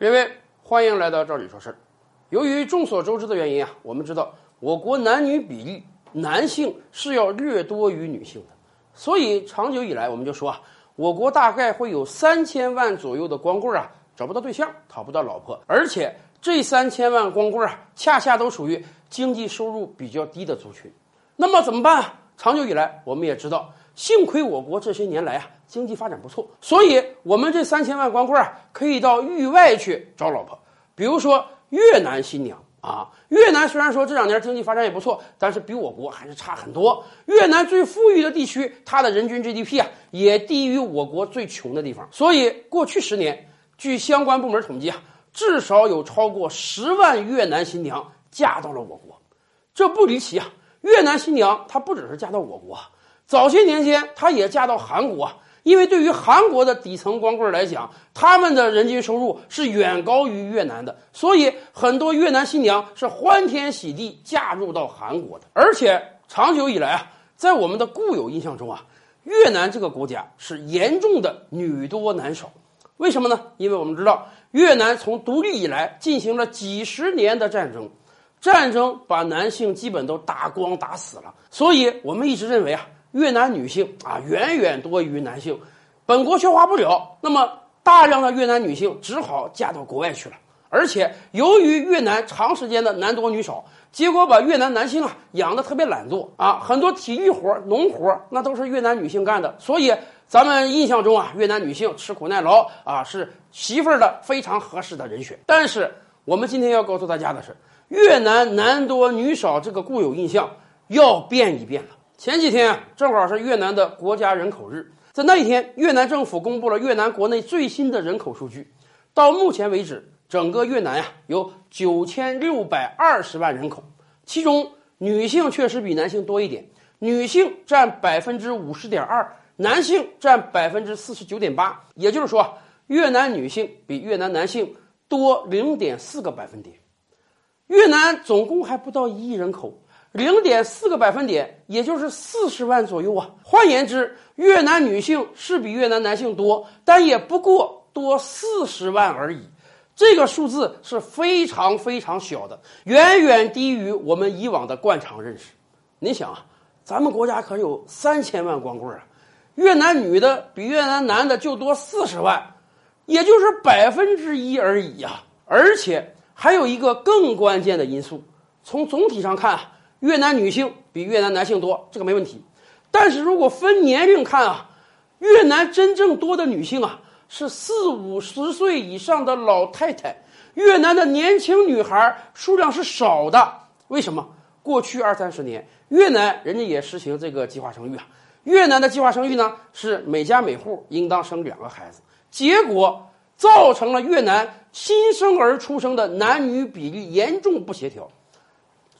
各位，欢迎来到这里说事儿。由于众所周知的原因啊，我们知道我国男女比例，男性是要略多于女性的，所以长久以来我们就说啊，我国大概会有三千万左右的光棍啊找不到对象，讨不到老婆，而且这三千万光棍啊，恰恰都属于经济收入比较低的族群。那么怎么办？长久以来，我们也知道，幸亏我国这些年来啊。经济发展不错，所以我们这三千万光棍啊，可以到域外去找老婆。比如说越南新娘啊，越南虽然说这两年经济发展也不错，但是比我国还是差很多。越南最富裕的地区，它的人均 GDP 啊，也低于我国最穷的地方。所以过去十年，据相关部门统计啊，至少有超过十万越南新娘嫁到了我国。这不离奇啊，越南新娘她不只是嫁到我国，早些年间她也嫁到韩国。因为对于韩国的底层光棍来讲，他们的人均收入是远高于越南的，所以很多越南新娘是欢天喜地嫁入到韩国的。而且长久以来啊，在我们的固有印象中啊，越南这个国家是严重的女多男少。为什么呢？因为我们知道越南从独立以来进行了几十年的战争，战争把男性基本都打光打死了，所以我们一直认为啊。越南女性啊，远远多于男性，本国消化不了，那么大量的越南女性只好嫁到国外去了。而且由于越南长时间的男多女少，结果把越南男性啊养的特别懒惰啊，很多体育活、农活那都是越南女性干的。所以咱们印象中啊，越南女性吃苦耐劳啊，是媳妇儿的非常合适的人选。但是我们今天要告诉大家的是，越南男多女少这个固有印象要变一变了。前几天正好是越南的国家人口日，在那一天，越南政府公布了越南国内最新的人口数据。到目前为止，整个越南呀有九千六百二十万人口，其中女性确实比男性多一点，女性占百分之五十点二，男性占百分之四十九点八。也就是说，越南女性比越南男性多零点四个百分点。越南总共还不到一亿人口。零点四个百分点，也就是四十万左右啊。换言之，越南女性是比越南男性多，但也不过多四十万而已。这个数字是非常非常小的，远远低于我们以往的惯常认识。您想啊，咱们国家可有三千万光棍啊，越南女的比越南男的就多四十万，也就是百分之一而已呀。而且还有一个更关键的因素，从总体上看。越南女性比越南男性多，这个没问题。但是如果分年龄看啊，越南真正多的女性啊是四五十岁以上的老太太，越南的年轻女孩数量是少的。为什么？过去二三十年，越南人家也实行这个计划生育啊。越南的计划生育呢是每家每户应当生两个孩子，结果造成了越南新生儿出生的男女比例严重不协调。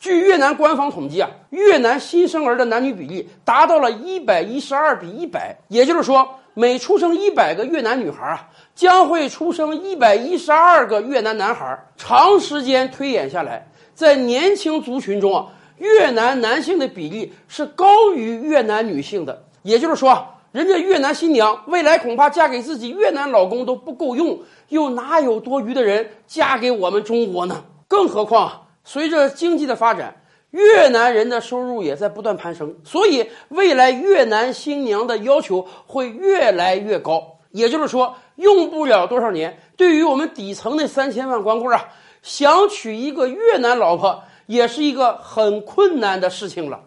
据越南官方统计啊，越南新生儿的男女比例达到了一百一十二比一百，也就是说，每出生一百个越南女孩啊，将会出生一百一十二个越南男孩。长时间推演下来，在年轻族群中啊，越南男性的比例是高于越南女性的。也就是说，人家越南新娘未来恐怕嫁给自己越南老公都不够用，又哪有多余的人嫁给我们中国呢？更何况。随着经济的发展，越南人的收入也在不断攀升，所以未来越南新娘的要求会越来越高。也就是说，用不了多少年，对于我们底层那三千万光棍啊，想娶一个越南老婆也是一个很困难的事情了。